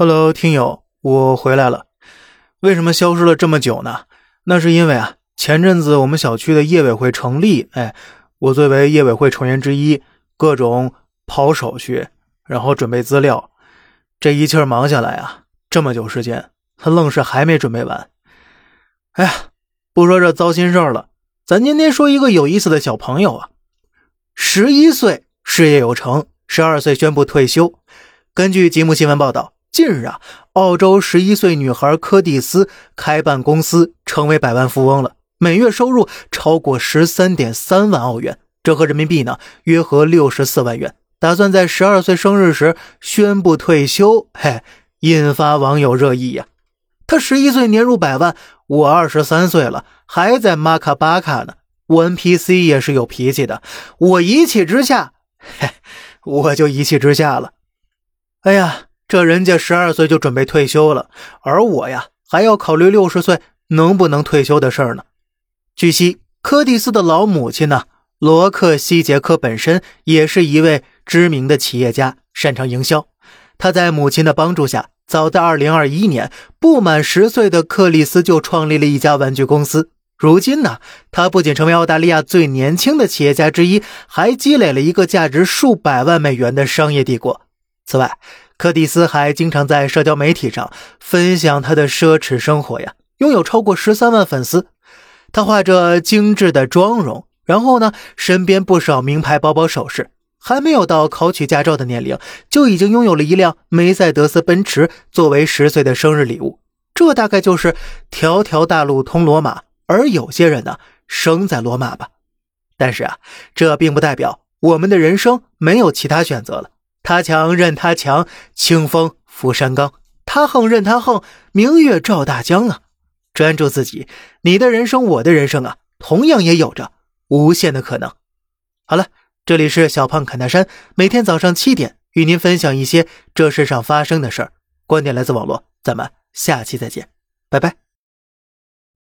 Hello，听友，我回来了。为什么消失了这么久呢？那是因为啊，前阵子我们小区的业委会成立，哎，我作为业委会成员之一，各种跑手续，然后准备资料，这一气儿忙下来啊，这么久时间，他愣是还没准备完。哎呀，不说这糟心事儿了，咱今天说一个有意思的小朋友啊，十一岁事业有成，十二岁宣布退休。根据吉姆新闻报道。近日啊，澳洲十一岁女孩柯蒂斯开办公司，成为百万富翁了，每月收入超过十三点三万澳元，折合人民币呢，约合六十四万元。打算在十二岁生日时宣布退休，嘿，引发网友热议呀。他十一岁年入百万，我二十三岁了，还在马卡巴卡呢。我 NPC 也是有脾气的，我一气之下，嘿，我就一气之下了。哎呀！这人家十二岁就准备退休了，而我呀还要考虑六十岁能不能退休的事儿呢。据悉，柯蒂斯的老母亲呢，罗克西杰克本身也是一位知名的企业家，擅长营销。他在母亲的帮助下，早在二零二一年，不满十岁的克里斯就创立了一家玩具公司。如今呢，他不仅成为澳大利亚最年轻的企业家之一，还积累了一个价值数百万美元的商业帝国。此外，柯蒂斯还经常在社交媒体上分享他的奢侈生活呀，拥有超过十三万粉丝。他画着精致的妆容，然后呢，身边不少名牌包包首饰。还没有到考取驾照的年龄，就已经拥有了一辆梅赛德斯奔驰作为十岁的生日礼物。这大概就是条条大路通罗马，而有些人呢，生在罗马吧。但是啊，这并不代表我们的人生没有其他选择了。他强任他强，清风拂山岗；他横任他横，明月照大江啊！专注自己，你的人生，我的人生啊，同样也有着无限的可能。好了，这里是小胖侃大山，每天早上七点与您分享一些这世上发生的事儿，观点来自网络，咱们下期再见，拜拜。